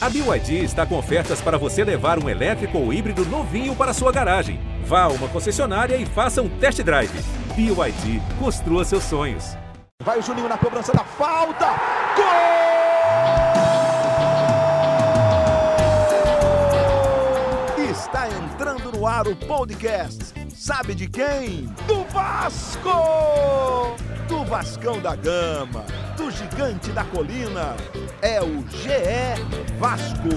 A BYD está com ofertas para você levar um elétrico ou híbrido novinho para sua garagem. Vá a uma concessionária e faça um test drive. BYD, construa seus sonhos. Vai o Juninho na cobrança da falta. Gol! Está entrando no ar o podcast. Sabe de quem? Do Vasco! Do Vascão da Gama, do Gigante da Colina. É o GE Vasco.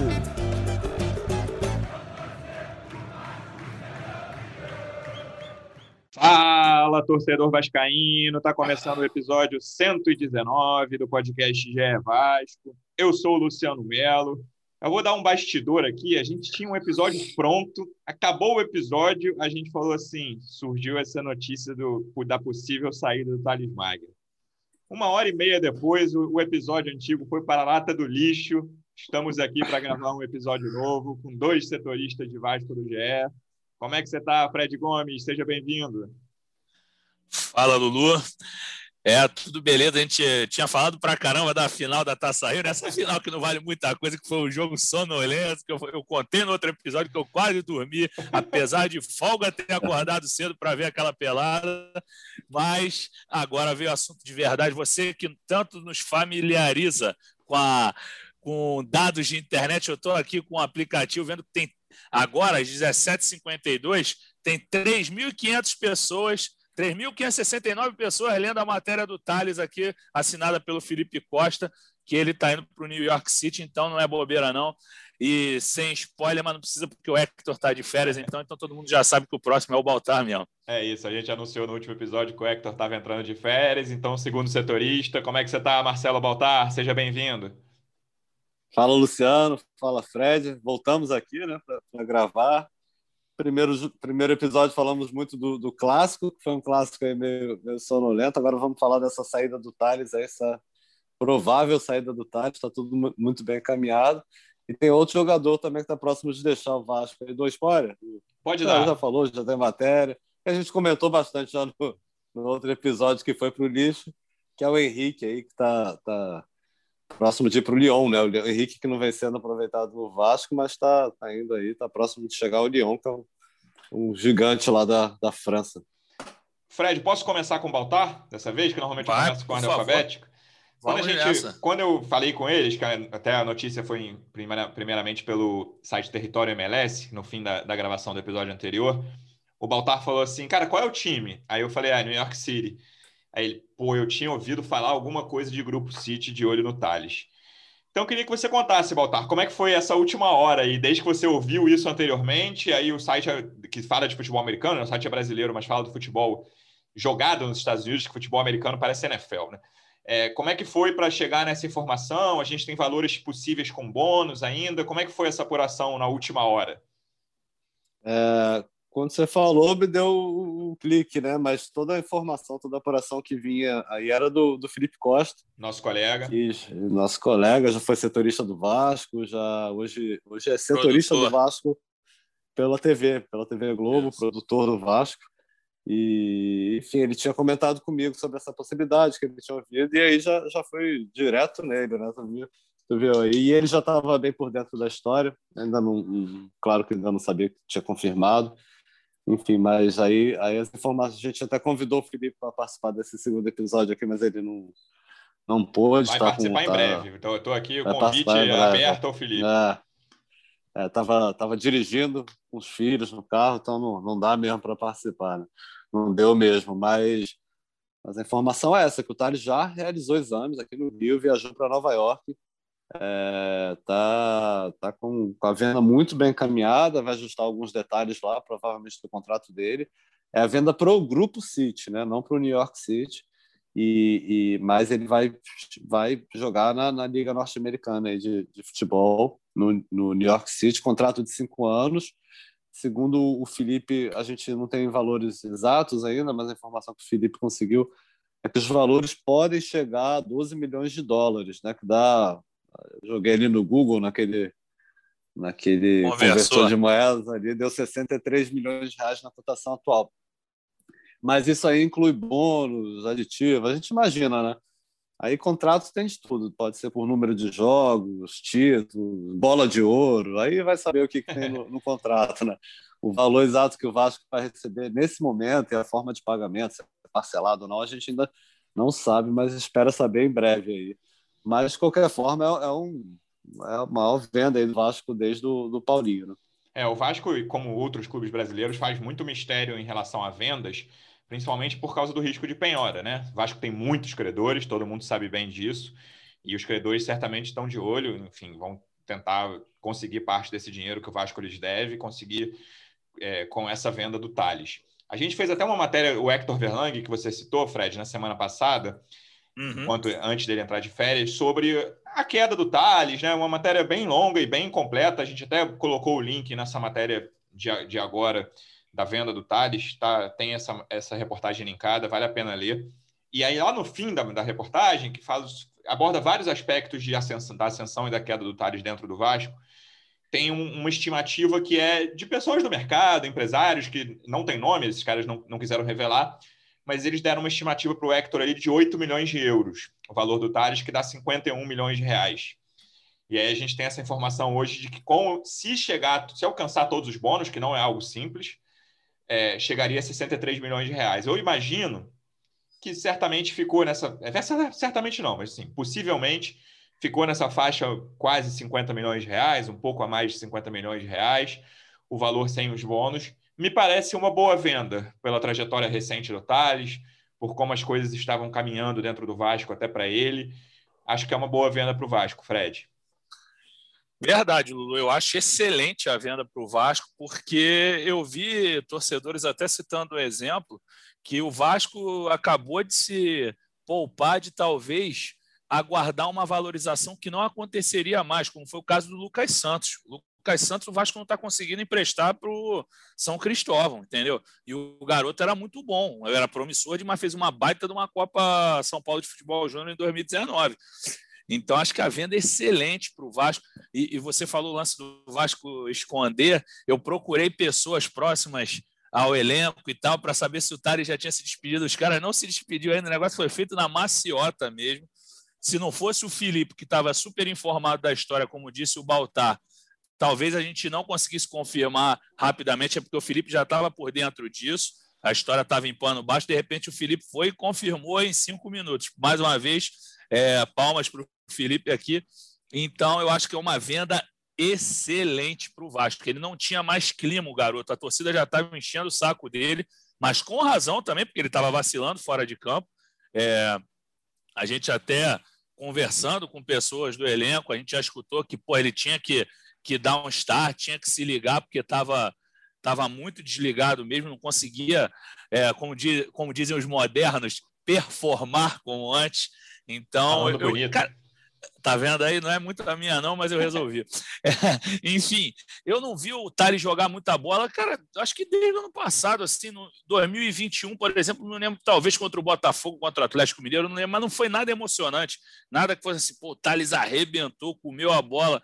Fala, torcedor vascaíno! Tá começando o episódio 119 do podcast GE Vasco. Eu sou o Luciano Melo. Eu vou dar um bastidor aqui. A gente tinha um episódio pronto, acabou o episódio, a gente falou assim: surgiu essa notícia do, da possível saída do Thales Magno. Uma hora e meia depois, o, o episódio antigo foi para a lata do lixo. Estamos aqui para gravar um episódio novo com dois setoristas de Vasco do GE. Como é que você está, Fred Gomes? Seja bem-vindo. Fala, Lulu. É, tudo beleza. A gente tinha falado pra caramba da final da Taça Rio, nessa final que não vale muita coisa, que foi um jogo sonolento, que eu, eu contei no outro episódio que eu quase dormi, apesar de folga ter acordado cedo para ver aquela pelada. Mas agora veio o assunto de verdade. Você que tanto nos familiariza com, a, com dados de internet, eu estou aqui com um aplicativo vendo que tem agora, às 17h52, tem 3.500 pessoas 3.569 pessoas lendo a matéria do Thales aqui, assinada pelo Felipe Costa, que ele está indo para o New York City, então não é bobeira, não. E sem spoiler, mas não precisa, porque o Hector está de férias, então, então todo mundo já sabe que o próximo é o Baltar mesmo. É isso, a gente anunciou no último episódio que o Hector estava entrando de férias, então, segundo setorista, como é que você está, Marcelo Baltar? Seja bem-vindo. Fala, Luciano. Fala, Fred. Voltamos aqui né, para gravar primeiro, primeiro episódio falamos muito do, do clássico, que foi um clássico meio, meio sonolento. Agora vamos falar dessa saída do Thales, essa provável saída do Thales. Está tudo muito bem encaminhado. E tem outro jogador também que está próximo de deixar o Vasco. Ele dou spoiler? Pode dar. Já falou, já tem matéria. E a gente comentou bastante já no, no outro episódio que foi para o lixo, que é o Henrique aí, que está tá próximo de ir para o Lyon, né? O Henrique que não vem sendo aproveitado no Vasco, mas está tá indo aí, está próximo de chegar ao Lyon, que é um, um, gigante lá da, da França. Fred, posso começar com o Baltar dessa vez, que normalmente Vai, eu começo com a ordem alfabética? Quando, a gente, quando eu falei com eles, que até a notícia foi em, primeira, primeiramente pelo site Território MLS, no fim da, da gravação do episódio anterior, o Baltar falou assim, cara, qual é o time? Aí eu falei, ah, New York City. Aí ele, pô, eu tinha ouvido falar alguma coisa de Grupo City de olho no Thales. Então, eu queria que você contasse, Baltar, como é que foi essa última hora aí, desde que você ouviu isso anteriormente, aí o site que fala de futebol americano, né? o site é brasileiro, mas fala do futebol jogado nos Estados Unidos, que futebol americano parece NFL, né? É, como é que foi para chegar nessa informação? A gente tem valores possíveis com bônus ainda? Como é que foi essa apuração na última hora? É, quando você falou, me deu um clique, né? Mas toda a informação, toda a apuração que vinha aí era do, do Felipe Costa. Nosso colega. Nosso colega, já foi setorista do Vasco, já hoje, hoje é setorista produtor. do Vasco pela TV, pela TV Globo, Isso. produtor do Vasco. E, enfim, ele tinha comentado comigo sobre essa possibilidade que ele tinha ouvido, e aí já, já foi direto nele, né? Tu viu? Tu viu? E ele já estava bem por dentro da história, ainda não, claro que ainda não sabia que tinha confirmado enfim, mas aí, aí as informações, a gente até convidou o Felipe para participar desse segundo episódio aqui, mas ele não, não pôde. Vai tá participar com, em tá, breve. Então, eu estou aqui, o convite aberto ao Felipe. É, é, tava, tava dirigindo com os filhos no carro, então não, não dá mesmo para participar. Né? Não deu mesmo, mas, mas a informação é essa, que o Thales já realizou exames aqui no Rio, viajou para Nova York, é, tá, tá com, com, a venda muito bem encaminhada, vai ajustar alguns detalhes lá, provavelmente do contrato dele. É a venda para o Grupo City, né? não para o New York City. E, e, mas ele vai, vai jogar na, na Liga Norte-Americana de, de futebol, no, no New York City, contrato de cinco anos. Segundo o Felipe, a gente não tem valores exatos ainda, mas a informação que o Felipe conseguiu é que os valores podem chegar a 12 milhões de dólares, né? que dá joguei ali no Google, naquele, naquele conversor de moedas ali, deu 63 milhões de reais na cotação atual. Mas isso aí inclui bônus, aditivos, a gente imagina, né? Aí contratos tem de tudo, pode ser por número de jogos, títulos, bola de ouro, aí vai saber o que, que tem no, no, contrato, né? O valor exato que o Vasco vai receber nesse momento e a forma de pagamento, se é parcelado ou não, a gente ainda não sabe, mas espera saber em breve aí. Mas, de qualquer forma, é, é um, é a maior venda aí do Vasco desde o do Paulinho, né? É, o Vasco, como outros clubes brasileiros, faz muito mistério em relação a vendas, principalmente por causa do risco de penhora, né? O Vasco tem muitos credores, todo mundo sabe bem disso, e os credores certamente estão de olho, enfim, vão tentar conseguir parte desse dinheiro que o Vasco lhes deve, conseguir é, com essa venda do Thales. A gente fez até uma matéria, o Hector Verlang, que você citou, Fred, na semana passada, uhum. enquanto, antes dele entrar de férias, sobre a queda do Thales, né? Uma matéria bem longa e bem completa. A gente até colocou o link nessa matéria de, de agora da venda do Thales, tá? Tem essa, essa reportagem linkada, vale a pena ler. E aí, lá no fim da, da reportagem, que faz, aborda vários aspectos de ascensão, da ascensão e da queda do Thales dentro do Vasco, tem um, uma estimativa que é de pessoas do mercado, empresários que não tem nome, esses caras não, não quiseram revelar, mas eles deram uma estimativa para o Hector ali de 8 milhões de euros, o valor do Thales, que dá 51 milhões de reais. E aí a gente tem essa informação hoje de que com, se chegar, se alcançar todos os bônus, que não é algo simples, é, chegaria a 63 milhões de reais. Eu imagino que certamente ficou nessa. Certamente não, mas sim, possivelmente ficou nessa faixa quase 50 milhões de reais, um pouco a mais de 50 milhões de reais, o valor sem os bônus. Me parece uma boa venda pela trajetória recente do Thales, por como as coisas estavam caminhando dentro do Vasco até para ele. Acho que é uma boa venda para o Vasco, Fred. Verdade, Lulu. Eu acho excelente a venda para o Vasco, porque eu vi torcedores até citando o exemplo que o Vasco acabou de se poupar de talvez aguardar uma valorização que não aconteceria mais, como foi o caso do Lucas Santos. O Lucas Santos, o Vasco não está conseguindo emprestar para o São Cristóvão, entendeu? E o garoto era muito bom, era promissor, mas fez uma baita de uma Copa São Paulo de Futebol Júnior em 2019. Então, acho que a venda é excelente para o Vasco. E, e, você falou o lance do Vasco esconder. Eu procurei pessoas próximas ao elenco e tal, para saber se o Tari já tinha se despedido. Os caras não se despediu ainda, o negócio foi feito na maciota mesmo. Se não fosse o Felipe, que estava super informado da história, como disse o Baltar, talvez a gente não conseguisse confirmar rapidamente, é porque o Felipe já estava por dentro disso, a história estava em pano baixo, de repente o Felipe foi e confirmou em cinco minutos. Mais uma vez, é, palmas para o Felipe aqui. Então, eu acho que é uma venda excelente para o Vasco, ele não tinha mais clima, o garoto. A torcida já estava enchendo o saco dele, mas com razão também, porque ele estava vacilando fora de campo. É, a gente até conversando com pessoas do elenco, a gente já escutou que pô, ele tinha que, que dar um start, tinha que se ligar, porque estava tava muito desligado mesmo, não conseguia, é, como, diz, como dizem os modernos, performar como antes. Então, eu, cara, Tá vendo aí? Não é muito a minha, não, mas eu resolvi. É, enfim, eu não vi o Thales jogar muita bola, cara, acho que desde o ano passado, assim, no 2021, por exemplo, não lembro, talvez contra o Botafogo, contra o Atlético Mineiro, não lembro, mas não foi nada emocionante, nada que fosse assim, pô, o Thales arrebentou, comeu a bola.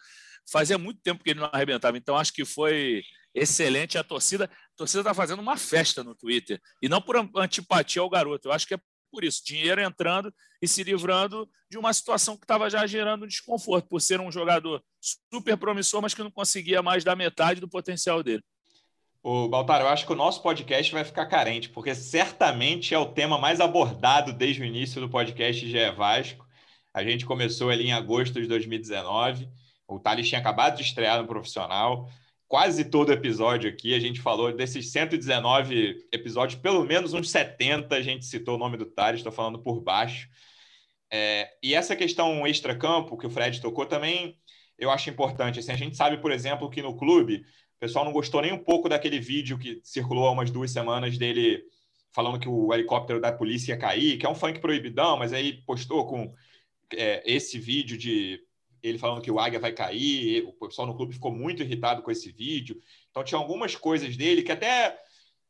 Fazia muito tempo que ele não arrebentava, então acho que foi excelente. A torcida, a torcida está fazendo uma festa no Twitter, e não por antipatia ao garoto, eu acho que é por isso, dinheiro entrando e se livrando de uma situação que estava já gerando desconforto, por ser um jogador super promissor, mas que não conseguia mais dar metade do potencial dele. O Baltar, eu acho que o nosso podcast vai ficar carente, porque certamente é o tema mais abordado desde o início do podcast GE Vasco. A gente começou ali em agosto de 2019. O Thales tinha acabado de estrear no profissional quase todo episódio aqui a gente falou desses 119 episódios, pelo menos uns 70 a gente citou o nome do Tari, estou falando por baixo. É, e essa questão extra-campo que o Fred tocou também eu acho importante. Assim, a gente sabe, por exemplo, que no clube o pessoal não gostou nem um pouco daquele vídeo que circulou há umas duas semanas dele falando que o helicóptero da polícia ia cair, que é um funk proibidão, mas aí postou com é, esse vídeo de ele falando que o Águia vai cair, o pessoal no clube ficou muito irritado com esse vídeo. Então tinha algumas coisas dele que até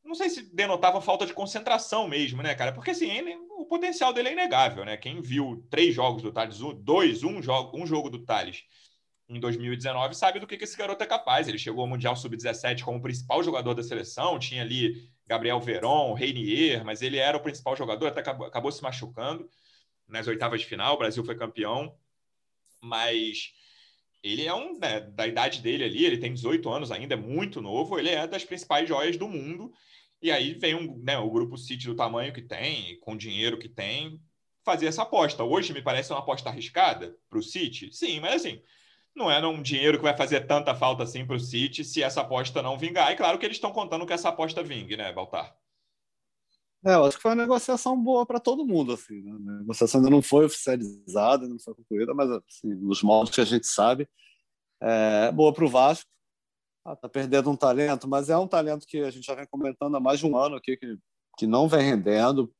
não sei se denotavam falta de concentração mesmo, né, cara? Porque assim, ele, o potencial dele é inegável, né? Quem viu três jogos do Thales, dois, um jogo, um jogo do Thales em 2019 sabe do que, que esse garoto é capaz. Ele chegou ao Mundial Sub-17 como principal jogador da seleção, tinha ali Gabriel Veron, Reinier, mas ele era o principal jogador, até acabou, acabou se machucando. nas oitavas de final, o Brasil foi campeão, mas ele é um, né, da idade dele ali, ele tem 18 anos ainda, é muito novo, ele é das principais joias do mundo. E aí vem um, né, o grupo City do tamanho que tem, com o dinheiro que tem, fazer essa aposta. Hoje me parece uma aposta arriscada para o City, sim, mas assim, não é um dinheiro que vai fazer tanta falta assim para o City se essa aposta não vingar. E claro que eles estão contando que essa aposta vingue, né, Baltar? É, eu acho que foi uma negociação boa para todo mundo. Assim, né? A negociação ainda não foi oficializada, não foi concluída, mas assim, nos moldes que a gente sabe, é boa para o Vasco. Ah, tá perdendo um talento, mas é um talento que a gente já vem comentando há mais de um ano aqui, que, que não vem rendendo,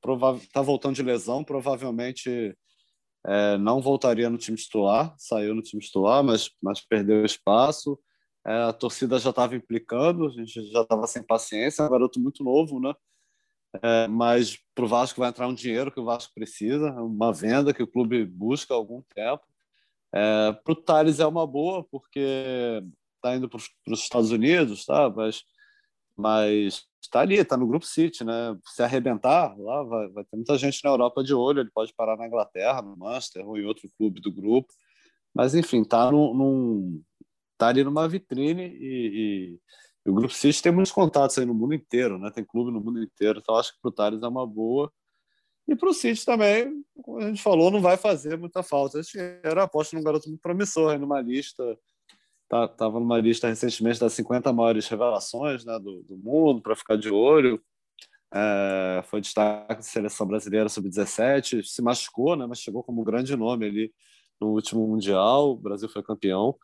está voltando de lesão, provavelmente é, não voltaria no time titular, saiu no time titular, mas, mas perdeu espaço. É, a torcida já estava implicando, a gente já estava sem paciência, é um garoto muito novo, né? É, mas para o Vasco vai entrar um dinheiro que o Vasco precisa, uma venda que o clube busca há algum tempo. É, para o Thales é uma boa, porque está indo para os Estados Unidos, tá? mas está ali, está no Grupo City, né? Se arrebentar lá, vai, vai, ter muita gente na Europa de olho. Ele pode parar na Inglaterra, no Manchester ou em outro clube do grupo. Mas enfim, está num, num, tá ali numa vitrine e, e e o Grupo City tem muitos contatos aí no mundo inteiro, né? Tem clube no mundo inteiro, então acho que para o Thales é uma boa. E para o City também, como a gente falou, não vai fazer muita falta. Esse era aposta num garoto muito promissor, aí numa lista, tá, numa lista recentemente das 50 maiores revelações né, do, do mundo, para ficar de olho. É, foi destaque de seleção brasileira sub-17, se machucou, né, mas chegou como grande nome ali no último Mundial. O Brasil foi campeão.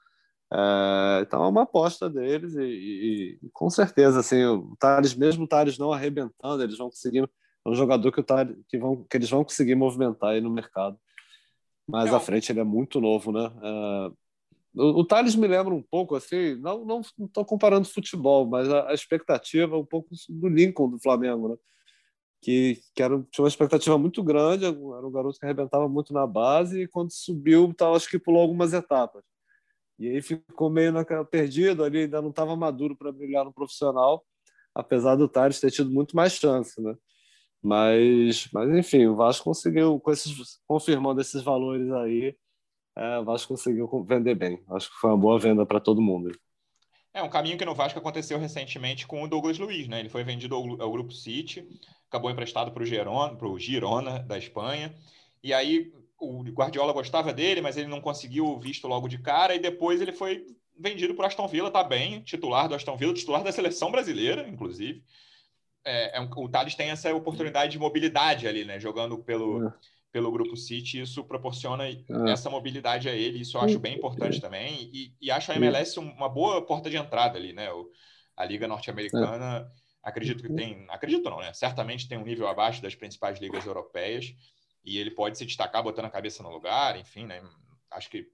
É, então é uma aposta deles e, e, e, com certeza assim o Thales mesmo o Thales não arrebentando eles vão conseguir é um jogador que o Thales, que vão que eles vão conseguir movimentar aí no mercado. Mais é. à frente ele é muito novo né? É, o, o Thales me lembra um pouco assim não não estou comparando futebol mas a, a, expectativa um pouco do Lincoln do Flamengo né? Que, que era, tinha uma expectativa muito grande era um garoto que arrebentava muito na base e quando subiu tal acho que pulou algumas etapas e aí ficou meio naquela, perdido ali, ainda não estava maduro para brilhar no profissional, apesar do Tires ter tido muito mais chance, né? Mas, mas enfim, o Vasco conseguiu, com esses, confirmando esses valores aí, é, o Vasco conseguiu vender bem. Acho que foi uma boa venda para todo mundo. É um caminho que no Vasco aconteceu recentemente com o Douglas Luiz, né? Ele foi vendido ao, ao Grupo City, acabou emprestado para o Girona, Girona da Espanha, e aí o Guardiola gostava dele, mas ele não conseguiu o visto logo de cara, e depois ele foi vendido para Aston Villa, tá bem, titular do Aston Villa, titular da seleção brasileira, inclusive. É, é um, o Thales tem essa oportunidade de mobilidade ali, né? Jogando pelo, é. pelo Grupo City, isso proporciona é. essa mobilidade a ele, isso eu acho bem importante também, e, e acho a MLS uma boa porta de entrada ali, né? O, a Liga Norte-Americana, acredito que tem, acredito não, né? Certamente tem um nível abaixo das principais ligas europeias, e ele pode se destacar botando a cabeça no lugar, enfim, né? Acho que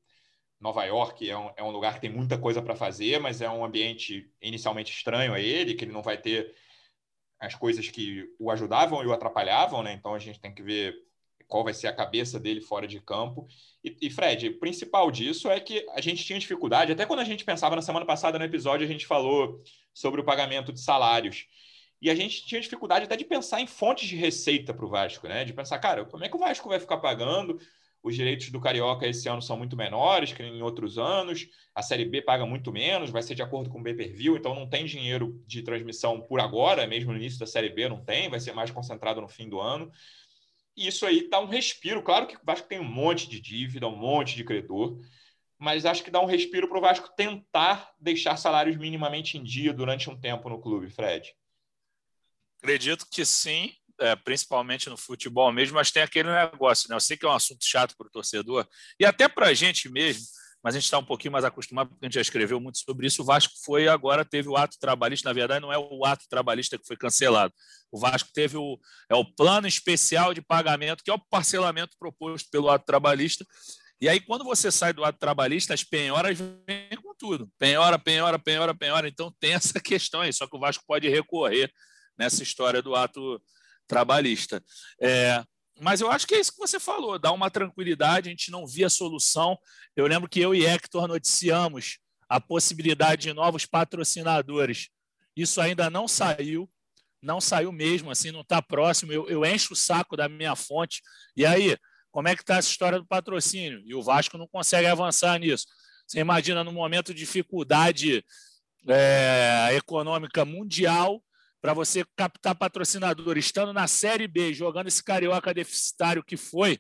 Nova York é um, é um lugar que tem muita coisa para fazer, mas é um ambiente inicialmente estranho a ele, que ele não vai ter as coisas que o ajudavam e o atrapalhavam, né? Então a gente tem que ver qual vai ser a cabeça dele fora de campo. E, e, Fred, o principal disso é que a gente tinha dificuldade, até quando a gente pensava na semana passada no episódio, a gente falou sobre o pagamento de salários. E a gente tinha dificuldade até de pensar em fontes de receita para o Vasco, né? De pensar, cara, como é que o Vasco vai ficar pagando? Os direitos do Carioca esse ano são muito menores que em outros anos. A Série B paga muito menos, vai ser de acordo com o pay-per-view, então não tem dinheiro de transmissão por agora, mesmo no início da Série B não tem, vai ser mais concentrado no fim do ano. E isso aí dá um respiro. Claro que o Vasco tem um monte de dívida, um monte de credor, mas acho que dá um respiro para o Vasco tentar deixar salários minimamente em dia durante um tempo no clube, Fred. Acredito que sim, é, principalmente no futebol mesmo, mas tem aquele negócio, né? Eu sei que é um assunto chato para o torcedor e até para a gente mesmo, mas a gente está um pouquinho mais acostumado, porque a gente já escreveu muito sobre isso. O Vasco foi agora, teve o ato trabalhista, na verdade, não é o ato trabalhista que foi cancelado. O Vasco teve o, é o plano especial de pagamento, que é o parcelamento proposto pelo ato trabalhista. E aí, quando você sai do ato trabalhista, as penhoras vêm com tudo. Penhora, penhora, penhora, penhora. Então tem essa questão aí, só que o Vasco pode recorrer nessa história do ato trabalhista. É, mas eu acho que é isso que você falou, dá uma tranquilidade, a gente não via solução. Eu lembro que eu e Hector noticiamos a possibilidade de novos patrocinadores. Isso ainda não saiu, não saiu mesmo, assim, não está próximo. Eu, eu encho o saco da minha fonte. E aí, como é que está essa história do patrocínio? E o Vasco não consegue avançar nisso. Você imagina no momento de dificuldade é, econômica mundial, para você captar patrocinador, estando na Série B, jogando esse carioca deficitário que foi,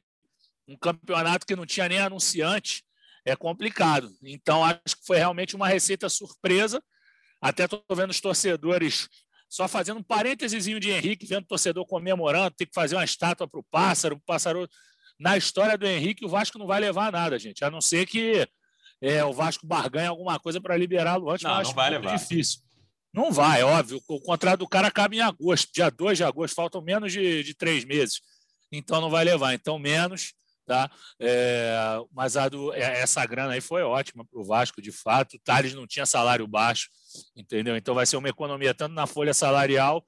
um campeonato que não tinha nem anunciante, é complicado. Então, acho que foi realmente uma receita surpresa. Até estou vendo os torcedores só fazendo um parênteses de Henrique, vendo o torcedor comemorando, tem que fazer uma estátua para o pássaro, o pássaro. Na história do Henrique, o Vasco não vai levar nada, gente, a não ser que é, o Vasco barganhe alguma coisa para liberá-lo antes, não, não vai levar. difícil. Não vai, óbvio. O contrato do cara acaba em agosto, dia 2 de agosto, faltam menos de, de três meses. Então não vai levar. Então, menos. Tá? É, mas a do, é, essa grana aí foi ótima para o Vasco, de fato. O Thales não tinha salário baixo, entendeu? Então vai ser uma economia tanto na folha salarial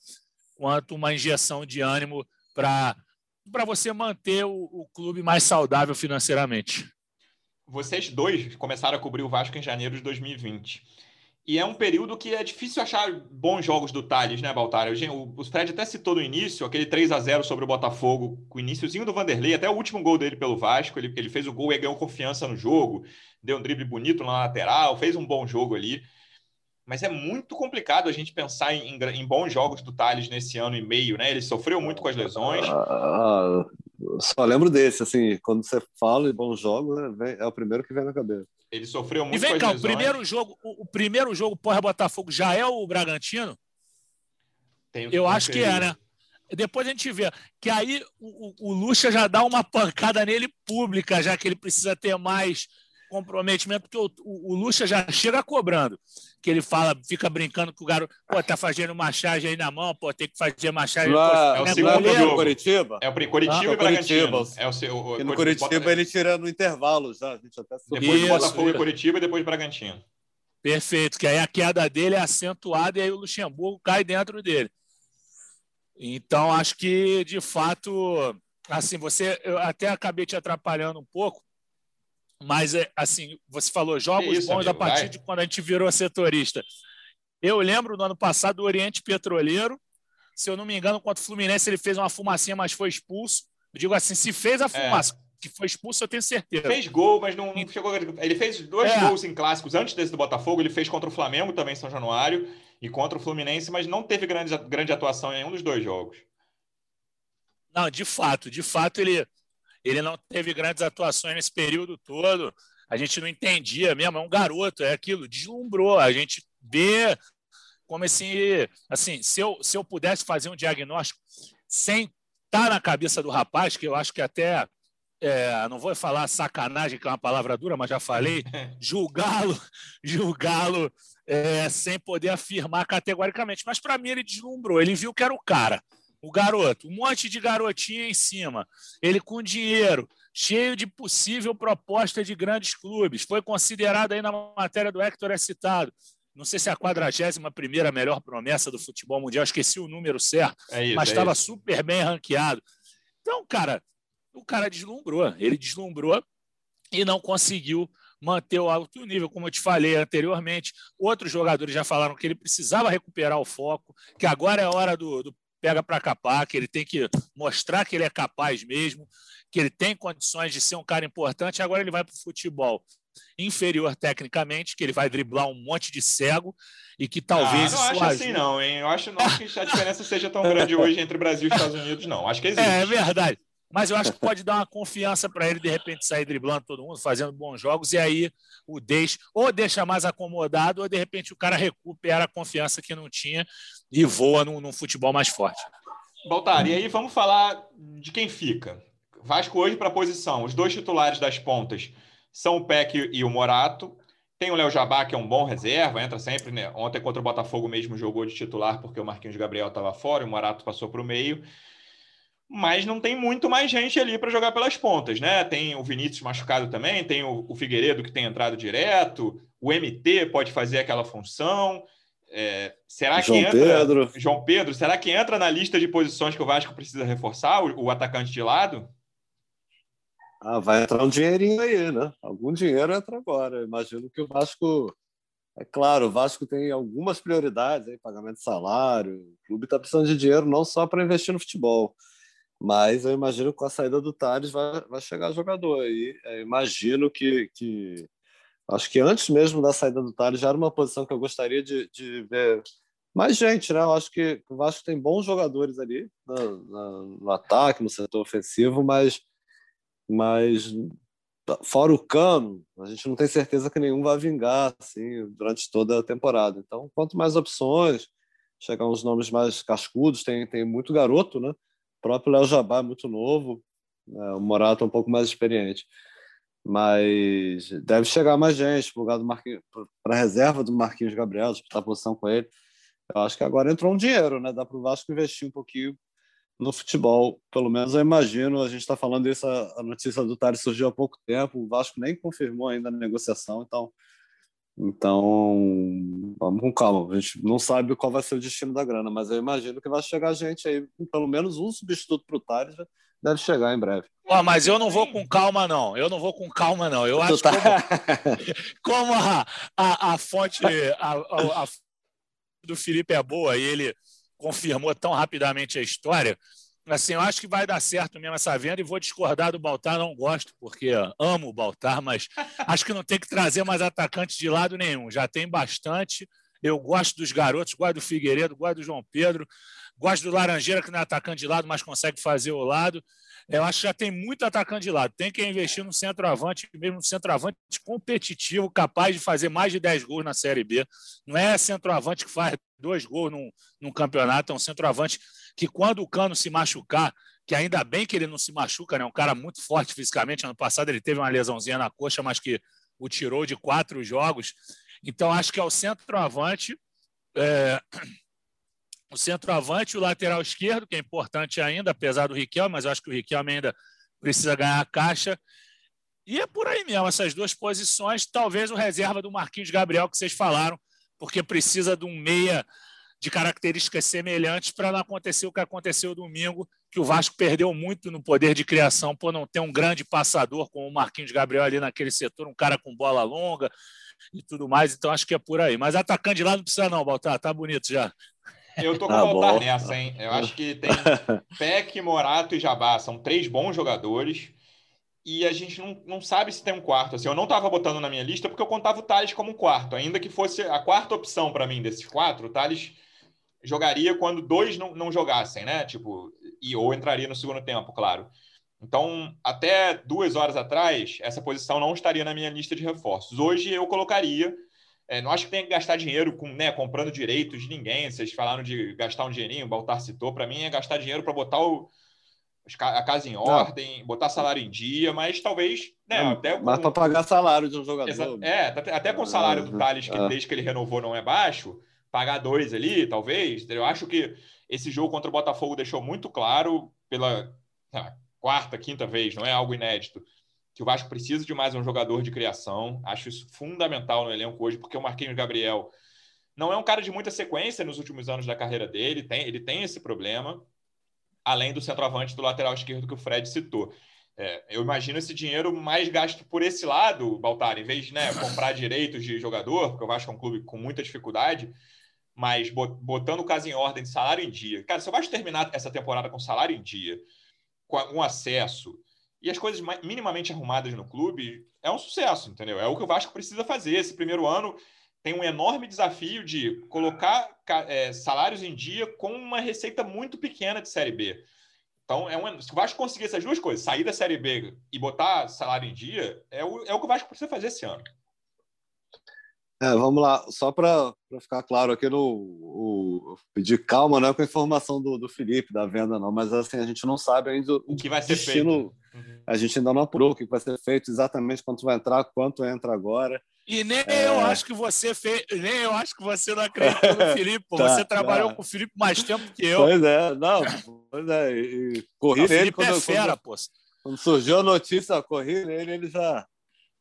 quanto uma injeção de ânimo para você manter o, o clube mais saudável financeiramente. Vocês dois começaram a cobrir o Vasco em janeiro de 2020. E é um período que é difícil achar bons jogos do Thales, né, Baltar? O, Fred até citou no início, aquele 3 a 0 sobre o Botafogo, com o iníciozinho do Vanderlei, até o último gol dele pelo Vasco. Ele, ele fez o gol e ganhou confiança no jogo, deu um drible bonito na lateral, fez um bom jogo ali. Mas é muito complicado a gente pensar em, em bons jogos do Thales nesse ano e meio, né? Ele sofreu muito com as lesões. Ah, só lembro desse, assim, quando você fala em bons jogos, é, é o primeiro que vem na cabeça. Ele sofreu muito. E vem cá, o primeiro jogo, o, o primeiro jogo pós-Botafogo já é o Bragantino? Eu acho que é, né? Depois a gente vê que aí o, o, o Lucha já dá uma pancada nele pública, já que ele precisa ter mais comprometimento, porque o, o, o Lucha já chega cobrando. Que ele fala, fica brincando com o garoto, pô, tá fazendo machagem aí na mão, pô, tem que fazer machagem. Ah, é o segundo jogo. Curitiba? É o Curitiba ah, e Bragantino. É o seu, o, no Curitiba ele tira no intervalo já. A gente até depois do Botafogo e Curitiba e depois Bragantino. Perfeito, que aí a queda dele é acentuada e aí o Luxemburgo cai dentro dele. Então, acho que, de fato, assim, você, eu até acabei te atrapalhando um pouco, mas, é, assim, você falou jogos isso, bons amigo, a partir vai. de quando a gente virou setorista. Eu lembro no ano passado do Oriente Petroleiro, se eu não me engano, contra o Fluminense, ele fez uma fumacinha, mas foi expulso. Eu digo assim, se fez a é. fumaça, é. que foi expulso, eu tenho certeza. Fez gol, mas não, não chegou. Ele fez dois é. gols em clássicos antes desse do Botafogo. Ele fez contra o Flamengo também em São Januário e contra o Fluminense, mas não teve grande, grande atuação em nenhum dos dois jogos. Não, de fato, de fato ele ele não teve grandes atuações nesse período todo. A gente não entendia mesmo, é um garoto, é aquilo, deslumbrou. A gente vê como esse. Assim, se eu, se eu pudesse fazer um diagnóstico sem estar tá na cabeça do rapaz, que eu acho que até. É, não vou falar sacanagem, que é uma palavra dura, mas já falei, julgá-lo, julgá-lo é, sem poder afirmar categoricamente. Mas para mim ele deslumbrou, ele viu que era o cara o garoto, um monte de garotinha em cima, ele com dinheiro, cheio de possível proposta de grandes clubes. Foi considerado aí na matéria do Hector é citado. Não sei se é a 41 primeira melhor promessa do futebol mundial, esqueci o número certo, é isso, mas estava é super bem ranqueado. Então, cara, o cara deslumbrou, ele deslumbrou e não conseguiu manter o alto nível, como eu te falei anteriormente. Outros jogadores já falaram que ele precisava recuperar o foco, que agora é a hora do, do pega para capar, que ele tem que mostrar que ele é capaz mesmo, que ele tem condições de ser um cara importante. Agora ele vai para o futebol inferior tecnicamente, que ele vai driblar um monte de cego e que talvez. Ah, não acho assim, não, hein? Eu acho não que a diferença seja tão grande hoje entre Brasil e Estados Unidos, não. Acho que existe. É, é verdade. Mas eu acho que pode dar uma confiança para ele, de repente, sair driblando todo mundo, fazendo bons jogos, e aí o deixa, ou deixa mais acomodado, ou de repente o cara recupera a confiança que não tinha e voa num, num futebol mais forte. Baltar, e aí vamos falar de quem fica. Vasco hoje para a posição. Os dois titulares das pontas são o Peck e o Morato. Tem o Léo Jabá, que é um bom reserva, entra sempre. Né? Ontem contra o Botafogo mesmo jogou de titular porque o Marquinhos Gabriel estava fora, e o Morato passou para o meio mas não tem muito mais gente ali para jogar pelas pontas, né? Tem o Vinícius machucado também, tem o, o, Figueiredo que tem entrado direto, o MT pode fazer aquela função. É, será João que entra Pedro. João Pedro? Será que entra na lista de posições que o Vasco precisa reforçar o, o atacante de lado? Ah, vai entrar um dinheirinho aí, né? Algum dinheiro entra agora. imagino que o Vasco é claro, o Vasco tem algumas prioridades, aí, pagamento de salário. O clube está precisando de dinheiro não só para investir no futebol, Mas eu imagino que com a saída do Tales vai, vai chegar jogador aí. Eu imagino que, que. Acho que antes mesmo da saída do Tales já era uma posição que eu gostaria de, de ver mais gente, né? Eu acho que o Vasco tem bons jogadores ali no, no, no ataque, no setor ofensivo, mas, mas fora o Cano, a gente não tem certeza que nenhum vai vingar assim, durante toda a temporada. Então, quanto mais opções, chegar uns nomes mais cascudos, tem, tem muito garoto, né? Próprio Léo Jabá é muito novo, né? o Morato é um pouco mais experiente. Mas deve chegar mais gente para a reserva do Marquinhos Gabriel, disputar posição com ele. Eu acho que agora entrou um dinheiro, né? Dá para o Vasco investir um pouquinho no futebol. Pelo menos eu imagino. A gente está falando isso, a notícia do Tari surgiu há pouco tempo. O Vasco nem confirmou ainda a negociação, então. Então, vamos com calma. A gente não sabe qual vai ser o destino da grana, mas eu imagino que vai chegar gente aí, pelo menos um substituto para o Tari deve chegar em breve. Oh, mas eu não vou com calma, não. Eu não vou com calma, não. Eu acho tá... como, como a, a, a fonte, a, a, a do Felipe é boa e ele confirmou tão rapidamente a história, assim, eu acho que vai dar certo mesmo essa venda e vou discordar do Baltar, não gosto, porque amo o Baltar, mas acho que não tem que trazer mais atacantes de lado nenhum, já tem bastante. Eu gosto dos garotos, gosto do Figueiredo, gosto do João Pedro, gosto do Laranjeira, que não é atacante de lado, mas consegue fazer o lado. Eu acho que já tem muito atacante de lado. Tem que investir no centroavante, mesmo no centroavante competitivo, capaz de fazer mais de 10 gols na Série B. Não é centroavante que faz dois gols num, num campeonato, é um centroavante que, quando o Cano se machucar, que ainda bem que ele não se machuca, né? um cara muito forte fisicamente. Ano passado ele teve uma lesãozinha na coxa, mas que o tirou de quatro jogos. Então, acho que é o centroavante. É o centroavante, o lateral esquerdo, que é importante ainda, apesar do Riquelme, mas eu acho que o Riquelme ainda precisa ganhar a caixa. E é por aí mesmo, essas duas posições, talvez o reserva do Marquinhos Gabriel, que vocês falaram, porque precisa de um meia de características semelhantes para não acontecer o que aconteceu domingo, que o Vasco perdeu muito no poder de criação por não ter um grande passador como o Marquinhos Gabriel ali naquele setor, um cara com bola longa e tudo mais. Então acho que é por aí. Mas atacando de lá não precisa não, Baltar, tá bonito já. Eu tô com Baltar nessa, hein? Eu acho que tem Peck, Morato e Jabá. São três bons jogadores. E a gente não, não sabe se tem um quarto. Assim, eu não estava botando na minha lista porque eu contava o Thales como um quarto. Ainda que fosse a quarta opção para mim desses quatro, o Thales jogaria quando dois não, não jogassem, né? Tipo, e, ou entraria no segundo tempo, claro. Então, até duas horas atrás, essa posição não estaria na minha lista de reforços. Hoje eu colocaria é, não acho que tem que gastar dinheiro com, né, comprando direitos de ninguém. Vocês falaram de gastar um dinheirinho, o Baltar citou. Para mim é gastar dinheiro para botar o, a casa em ordem, não. botar salário em dia, mas talvez. Né, não, até com... Mas para pagar salário de um jogador. Exa... É, até com o salário do Thales, que desde que ele renovou não é baixo, pagar dois ali, talvez. Eu acho que esse jogo contra o Botafogo deixou muito claro pela quarta, quinta vez, não é algo inédito que o Vasco precisa de mais um jogador de criação. Acho isso fundamental no elenco hoje, porque o Marquinhos Gabriel não é um cara de muita sequência nos últimos anos da carreira dele, tem, ele tem esse problema, além do centroavante do lateral esquerdo que o Fred citou. É, eu imagino esse dinheiro mais gasto por esse lado, Baltar, em vez de né, comprar direitos de jogador, porque o Vasco é um clube com muita dificuldade, mas botando o caso em ordem de salário em dia. Cara, se o Vasco terminar essa temporada com salário em dia, com um acesso, e as coisas minimamente arrumadas no clube, é um sucesso, entendeu? É o que o Vasco precisa fazer. Esse primeiro ano tem um enorme desafio de colocar é, salários em dia com uma receita muito pequena de Série B. Então, é um, se o Vasco conseguir essas duas coisas, sair da Série B e botar salário em dia, é o, é o que o Vasco precisa fazer esse ano. É, vamos lá, só para ficar claro aqui, no, pedir calma, não é com a informação do, do Felipe, da venda, não, mas assim, a gente não sabe ainda o, o que vai ser destino, feito. Uhum. A gente ainda não apurou o que vai ser feito, exatamente quanto vai entrar, quanto entra agora. E nem é... eu acho que você fez, nem eu acho que você não acreditou no Felipe. tá, você trabalhou tá. com o Felipe mais tempo que eu. Pois é, não, pois é. E corri nele quando, é fera, quando, pô. quando surgiu a notícia, corri nele, ele já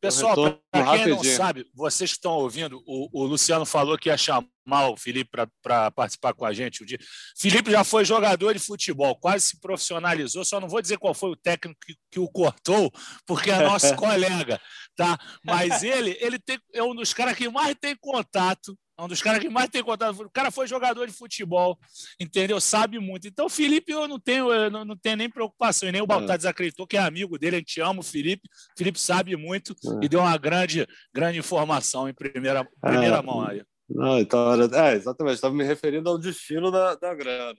Pessoal, para quem não sabe, vocês que estão ouvindo, o, o, Luciano falou que ia chamar o Felipe para participar com a gente um dia. Felipe já foi jogador de futebol, quase se profissionalizou, só não vou dizer qual foi o técnico que, que o cortou, porque é nosso colega, tá? Mas ele, ele tem, é um dos caras que mais tem contato É um dos caras que mais tem contato. O cara foi jogador de futebol, entendeu? Sabe muito. Então, o Felipe, eu não tenho, eu não, não tenho nem preocupação. E nem o Baltar é. desacreditou, que é amigo dele. A gente ama o Felipe. O Felipe sabe muito é. e deu uma grande, grande informação em primeira, primeira é. mão aí. Não, então, é, exatamente. Estava me referindo ao destino da, da grana.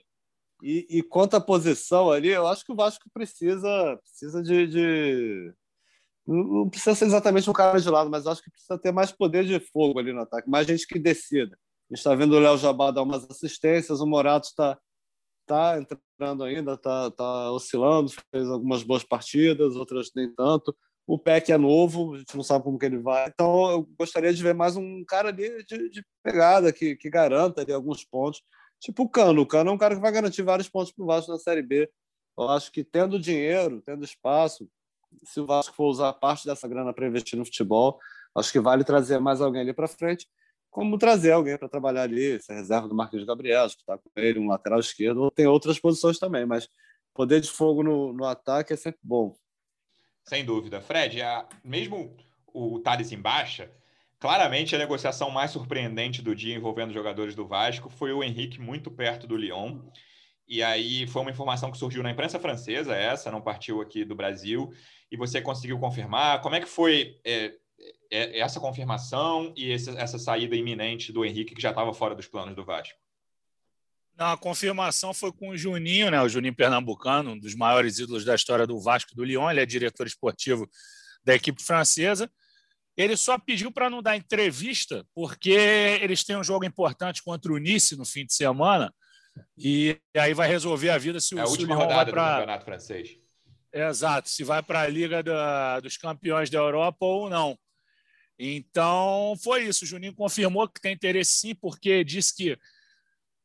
E, e quanto à posição ali, eu acho que o Vasco precisa, precisa de, de não precisa ser exatamente um cara de lado, mas acho que precisa ter mais poder de fogo ali no ataque, mais gente que decida. A gente está vendo o Léo Jabá dar umas assistências, o Morato está tá entrando ainda, está tá oscilando, fez algumas boas partidas, outras nem tanto. O Peck é novo, a gente não sabe como que ele vai. Então, eu gostaria de ver mais um cara ali de, de pegada, que, que garanta ali alguns pontos. Tipo o Cano. O Cano é um cara que vai garantir vários pontos para o Vasco na Série B. Eu acho que tendo dinheiro, tendo espaço, se o Vasco for usar parte dessa grana para investir no futebol, acho que vale trazer mais alguém ali para frente, como trazer alguém para trabalhar ali, essa reserva do Marquinhos Gabriel, está com ele, um lateral esquerdo, ou tem outras posições também, mas poder de fogo no, no ataque é sempre bom. Sem dúvida. Fred, a, mesmo o Thales em baixa, claramente a negociação mais surpreendente do dia envolvendo jogadores do Vasco foi o Henrique muito perto do Lyon. E aí foi uma informação que surgiu na imprensa francesa, essa, não partiu aqui do Brasil, e você conseguiu confirmar? Como é que foi é, é, essa confirmação e esse, essa saída iminente do Henrique, que já estava fora dos planos do Vasco? Não, a confirmação foi com o Juninho, né? o Juninho Pernambucano, um dos maiores ídolos da história do Vasco do Lyon. Ele é diretor esportivo da equipe francesa. Ele só pediu para não dar entrevista, porque eles têm um jogo importante contra o Nice no fim de semana. E aí vai resolver a vida se o, é a última rodada do campeonato francês. Exato, se vai para a Liga da, dos Campeões da Europa ou não. Então, foi isso. O Juninho confirmou que tem interesse sim, porque disse que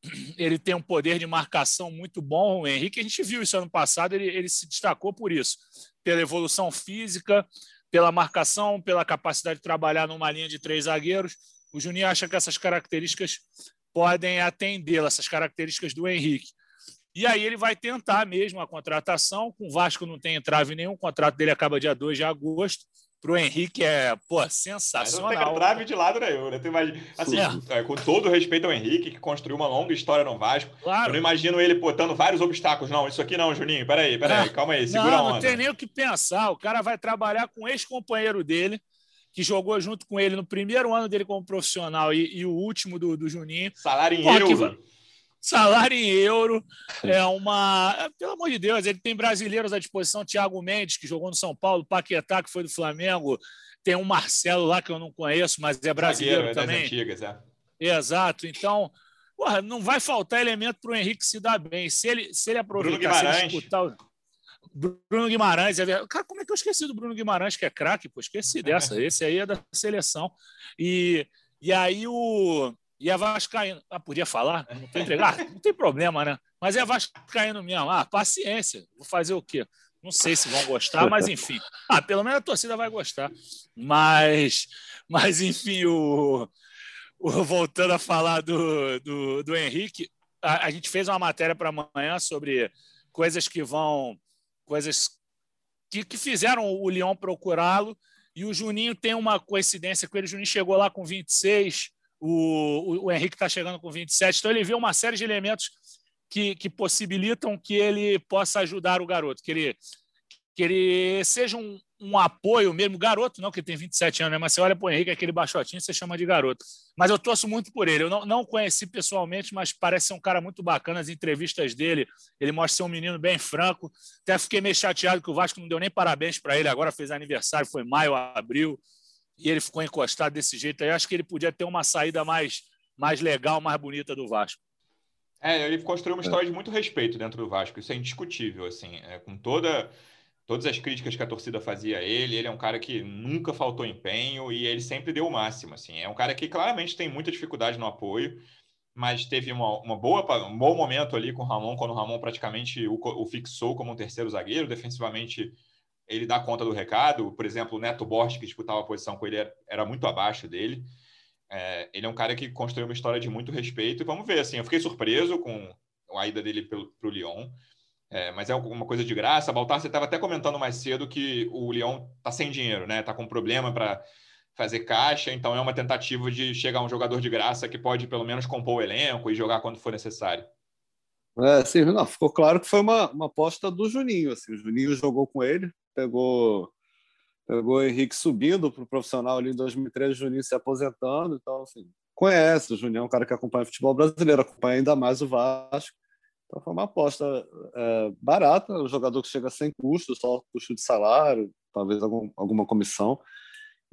ele tem um poder de marcação muito bom. O Henrique, a gente viu isso ano passado, ele, ele se destacou por isso, pela evolução física, pela marcação, pela capacidade de trabalhar numa linha de três zagueiros. O Juninho acha que essas características podem atendê-la, essas características do Henrique. E aí ele vai tentar mesmo a contratação. Com o Vasco não tem entrave nenhum, o contrato dele acaba dia 2 de agosto. Para o Henrique é pô, sensacional. não tem entrave de lado nenhum, né? Imagina, assim, é. com todo o respeito ao Henrique, que construiu uma longa história no Vasco, claro. eu não imagino ele botando vários obstáculos. Não, isso aqui não, Juninho, peraí, peraí, é. calma aí, segura não, a onda. Não tem nem o que pensar. O cara vai trabalhar com o ex-companheiro dele, que jogou junto com ele no primeiro ano dele como profissional e, e o último do, do Juninho. Salário em euro salário em euro é uma. Pelo amor de Deus, ele tem brasileiros à disposição, Thiago Mendes, que jogou no São Paulo, Paquetá, que foi do Flamengo, tem um Marcelo lá que eu não conheço, mas é brasileiro Zagueiro, também. Das antigas, é. Exato. Então, porra, não vai faltar elemento para o Henrique se dar bem. Se ele, se ele aproveitar, se ele disputar o... Bruno Guimarães, é verdade. Cara, como é que eu esqueci do Bruno Guimarães, que é craque? Pô, esqueci dessa. Esse aí é da seleção. E, e aí o e é Vascaíno. Ah, podia falar? Não? Ah, não tem problema, né? Mas é Vascaíno mesmo. Ah, paciência. Vou fazer o quê? Não sei se vão gostar, mas enfim. Ah, pelo menos a torcida vai gostar. Mas, mas enfim, o, o voltando a falar do, do, do Henrique, a, a gente fez uma matéria para amanhã sobre coisas que vão. Coisas que, que fizeram o Leão procurá-lo. E o Juninho tem uma coincidência com ele. O Juninho chegou lá com 26 o, o, Henrique está chegando com 27, então ele vê uma série de elementos que, que possibilitam que ele possa ajudar o garoto, que ele, que ele seja um, um apoio mesmo, garoto, não que tem 27 anos, né? mas você olha para o Henrique, aquele baixotinho, você chama de garoto. Mas eu torço muito por ele. Eu não, não conheci pessoalmente, mas parece ser um cara muito bacana. As entrevistas dele, ele mostra ser um menino bem franco. Até fiquei meio chateado que o Vasco não deu nem parabéns para ele. Agora fez aniversário, foi maio, abril e ele ficou encostado desse jeito aí. Acho que ele podia ter uma saída mais, mais legal, mais bonita do Vasco. É, ele construiu uma história de muito respeito dentro do Vasco, isso é indiscutível, assim, é, com toda todas as críticas que a torcida fazia a ele, ele é um cara que nunca faltou empenho e ele sempre deu o máximo, assim, é um cara que claramente tem muita dificuldade no apoio, mas teve uma, uma boa, um bom momento ali com o Ramon, quando o Ramon praticamente o, o fixou como um terceiro zagueiro, defensivamente ele dá conta do recado. Por exemplo, o Neto Borges, que disputava a posição com ele, era, era muito abaixo dele. É, ele é um cara que construiu uma história de muito respeito. E vamos ver, assim, eu fiquei surpreso com a ida dele para o Lyon. É, mas é uma coisa de graça. Baltar, você estava até comentando mais cedo que o Lyon está sem dinheiro, né? Está com problema para fazer caixa, então é uma tentativa de chegar um jogador de graça que pode pelo menos compor o elenco e jogar quando for necessário. É, sim, não, ficou claro que foi uma, uma aposta do Juninho. Assim, o Juninho jogou com ele, pegou, pegou o Henrique subindo para o profissional ali em 2013, o Juninho se aposentando. Então, assim, conhece. O Juninho é um cara que acompanha o futebol brasileiro, acompanha ainda mais o Vasco. Então, foi uma aposta é, barata. Um jogador que chega sem custo, só custo de salário, talvez algum, alguma comissão.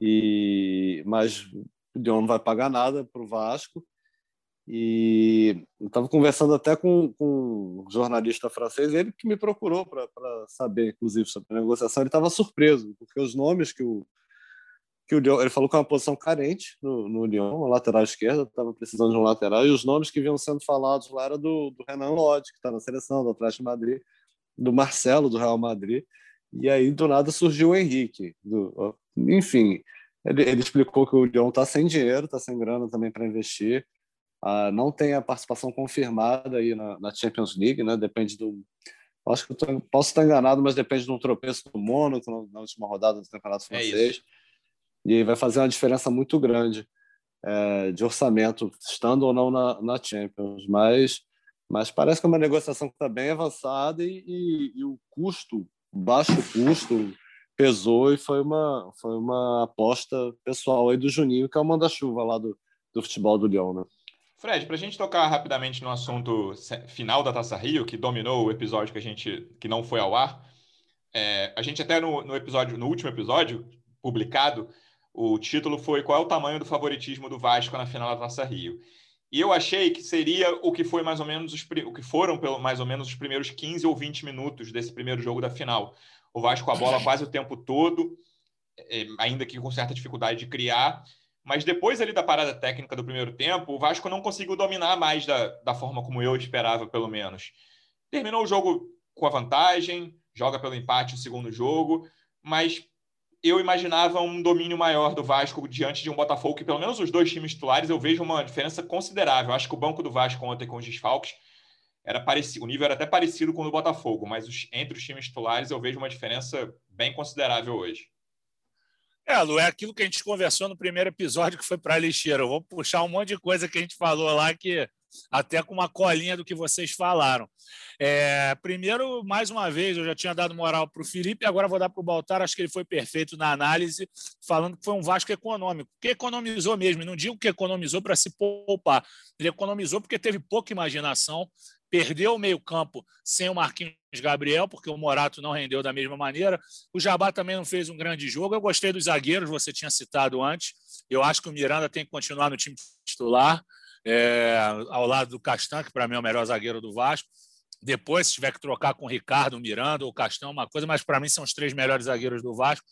E, mas o Dion não vai pagar nada para o Vasco. E eu estava conversando até com, com, um jornalista francês, ele que me procurou para saber, inclusive, sobre a negociação. Ele estava surpreso, porque os nomes que o, que o Lyon, ele falou que é uma posição carente no, no Lyon, uma lateral esquerda, estava precisando de um lateral, e os nomes que vinham sendo falados lá era do, do Renan Lodge, que está na seleção, do Atlético de Madrid, do Marcelo, do Real Madrid, e aí do nada surgiu o Henrique. Do, enfim, ele, ele explicou que o Lyon está sem dinheiro, está sem grana também para investir, ah, não tem a participação confirmada aí na, na, Champions League, né? Depende do. Acho que eu tô, posso estar enganado, mas depende de um tropeço do Mônaco na, na última rodada do Campeonato é Francês. É e vai fazer uma diferença muito grande é, de orçamento, estando ou não na, na, Champions. Mas, mas parece que é uma negociação que está bem avançada e, e, e o custo, baixo custo, pesou e foi uma, foi uma aposta pessoal aí do Juninho, que é o manda-chuva lá do, do futebol do Lyon, né? Fred, para a gente tocar rapidamente no assunto final da Taça Rio, que dominou o episódio que a gente que não foi ao ar, é, a gente até no, no, episódio, no último episódio publicado, o título foi qual é o tamanho do favoritismo do Vasco na final da Taça Rio. E eu achei que seria o que foi mais ou menos os, o que foram pelo mais ou menos os primeiros 15 ou 20 minutos desse primeiro jogo da final. O Vasco com a bola quase o tempo todo, é, ainda que com certa dificuldade de criar, mas depois ali da parada técnica do primeiro tempo, o Vasco não conseguiu dominar mais da, da forma como eu esperava, pelo menos. Terminou o jogo com a vantagem, joga pelo empate o segundo jogo, mas eu imaginava um domínio maior do Vasco diante de um Botafogo, que pelo menos os dois times titulares eu vejo uma diferença considerável. Acho que o banco do Vasco ontem com os desfalques era parecido, o nível era até parecido com o do Botafogo, mas os, entre os times titulares eu vejo uma diferença bem considerável hoje. É, Lu, é aquilo que a gente conversou no primeiro episódio que foi para a lixeira. Eu vou puxar um monte de coisa que a gente falou lá que até com uma colinha do que vocês falaram. É, primeiro, mais uma vez, eu já tinha dado moral para o Felipe, agora vou dar para o Baltar. Acho que ele foi perfeito na análise, falando que foi um Vasco econômico, que economizou mesmo. Não digo que economizou para se poupar, ele economizou porque teve pouca imaginação, perdeu o meio-campo sem o Marquinhos Gabriel, porque o Morato não rendeu da mesma maneira. O Jabá também não fez um grande jogo. Eu gostei dos zagueiros, você tinha citado antes. Eu acho que o Miranda tem que continuar no time titular, é, ao lado do Castan, que para mim é o melhor zagueiro do Vasco. Depois, se tiver que trocar com o Ricardo, o Miranda ou o Castão, uma coisa, mas para mim são os três melhores zagueiros do Vasco.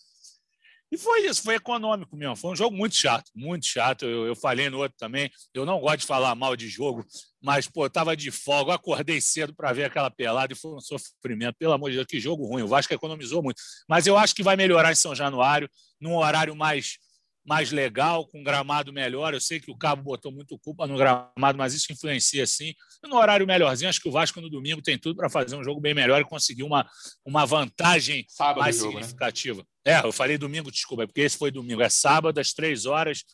E foi isso, foi econômico mesmo. Foi um jogo muito chato, muito chato. Eu, eu falei no outro também. Eu não gosto de falar mal de jogo, mas, pô, tava de folga, acordei cedo para ver aquela pelada e foi um sofrimento. Pelo amor de Deus, que jogo ruim. O Vasco economizou muito. Mas eu acho que vai melhorar em São Januário, num horário mais mais legal, com gramado melhor. Eu sei que o Cabo botou muito culpa no gramado, mas isso influencia sim. No horário melhorzinho, acho que o Vasco no domingo tem tudo para fazer um jogo bem melhor e conseguir uma, uma vantagem sábado mais jogo, né? significativa. Né? É, eu falei domingo, desculpa, porque esse foi domingo. É sábado, às três horas.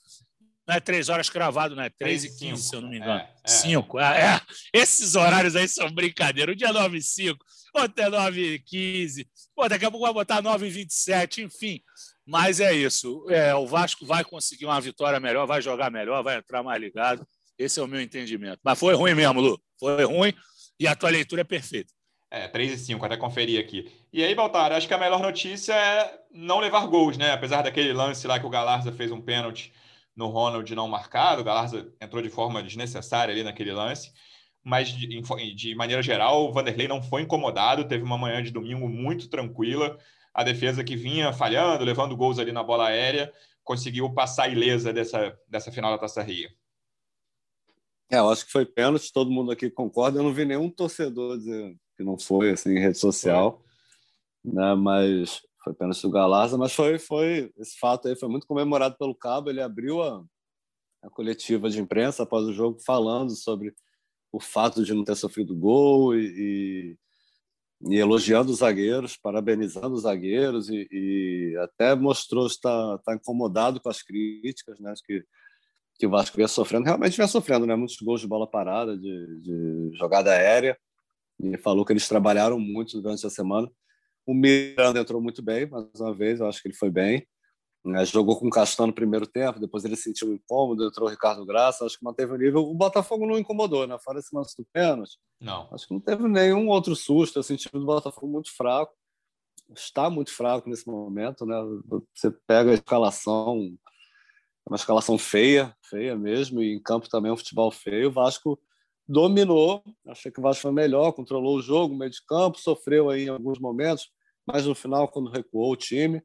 Não é três horas cravado, não é três e quinze, se eu não me engano. É, é. Cinco. É, é. Esses horários aí são brincadeira. O dia nove e cinco, outro é nove e quinze. Pô, daqui a pouco vai botar nove e vinte e sete, enfim. Mas é isso. É, o Vasco vai conseguir uma vitória melhor, vai jogar melhor, vai entrar mais ligado. Esse é o meu entendimento. Mas foi ruim mesmo, Lu. Foi ruim e a tua leitura é perfeita. É, 3 e 5, até conferir aqui. E aí, Baltar, acho que a melhor notícia é não levar gols, né? Apesar daquele lance lá que o Galarza fez um pênalti no Ronald não marcado, o Galarza entrou de forma desnecessária ali naquele lance. Mas, de, de maneira geral, o Vanderlei não foi incomodado, teve uma manhã de domingo muito tranquila a defesa que vinha falhando, levando gols ali na bola aérea, conseguiu passar ilesa dessa, dessa final da Taça Rio. É, eu acho que foi pênalti, todo mundo aqui concorda. Eu não vi nenhum torcedor dizer que não foi assim, em rede social, né? mas foi pênalti do Galarza. Mas foi, foi esse fato aí foi muito comemorado pelo Cabo. Ele abriu a, a coletiva de imprensa após o jogo falando sobre o fato de não ter sofrido gol e, e elogiando os zagueiros, parabenizando os zagueiros e, e até mostrou estar incomodado com as críticas, né? Acho que, que o Vasco vinha sofrendo, realmente vinha sofrendo, né? Muitos gols de bola parada, de, de jogada aérea, e falou que eles trabalharam muito durante a semana. O Miranda entrou muito bem, mais uma vez, eu acho que ele foi bem. Né? Jogou com o Castan no primeiro tempo, depois ele sentiu incômodo, entrou o Ricardo Graça, acho que manteve o nível. O Botafogo não incomodou, né? Fora esse lance do pênalti. Não. Acho que não teve nenhum outro susto. Eu senti o Botafogo muito fraco. Está muito fraco nesse momento, né? Você pega a escalação, uma escalação feia, feia mesmo, e em campo também é um futebol feio. O Vasco dominou, achei que o Vasco foi melhor, controlou o jogo, meio de campo, sofreu aí em alguns momentos, mas no final, quando recuou o time,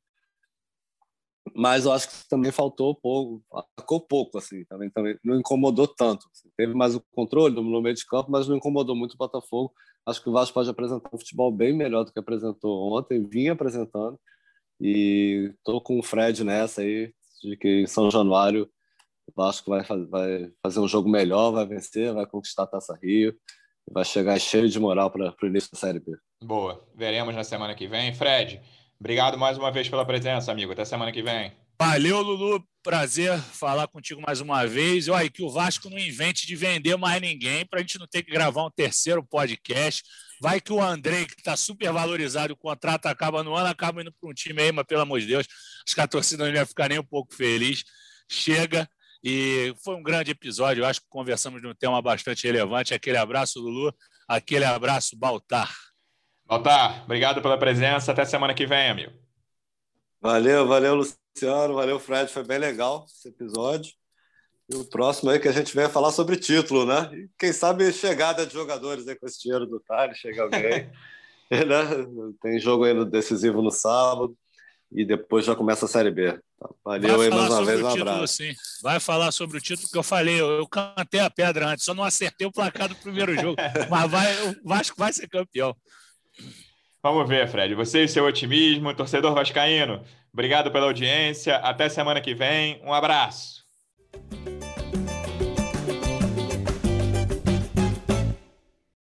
mas eu acho que também faltou pouco, ficou pouco, assim, também, também não incomodou tanto. Assim. Teve mais o controle no meio de campo, mas não incomodou muito o Botafogo. Acho que o Vasco pode apresentar um futebol bem melhor do que apresentou ontem, vinha apresentando, e estou com o Fred nessa aí, de que em São Januário o Vasco vai, vai fazer um jogo melhor, vai vencer, vai conquistar a Taça Rio, vai chegar cheio de moral para o início da Série B. Boa, veremos na semana que vem. Fred, Obrigado mais uma vez pela presença, amigo. Até semana que vem. Valeu, Lulu. Prazer falar contigo mais uma vez. Olha, que o Vasco não invente de vender mais ninguém para a gente não ter que gravar um terceiro podcast. Vai que o Andrei, que está super valorizado, o contrato acaba no ano, acaba indo para um time aí, mas pelo amor de Deus, acho que a torcida não ia ficar nem um pouco feliz. Chega. E foi um grande episódio. Eu acho que conversamos de um tema bastante relevante. Aquele abraço, Lulu. Aquele abraço, Baltar. Baltar, obrigado pela presença. Até semana que vem, amigo. Valeu, valeu, Luciano. Valeu, Fred. Foi bem legal esse episódio. E o próximo aí que a gente vem falar sobre título, né? E quem sabe chegada de jogadores aí com esse dinheiro do Tali, chega alguém. né? Tem jogo aí decisivo no sábado e depois já começa a Série B. Tá? Valeu aí mais uma vez, um título, abraço. Sim. Vai falar sobre o título que eu falei, eu, eu cantei a pedra antes, só não acertei o placar do primeiro jogo, mas vai, o Vasco vai ser campeão. Vamos ver, Fred. Você e seu otimismo, torcedor vascaíno. Obrigado pela audiência. Até semana que vem. Um abraço.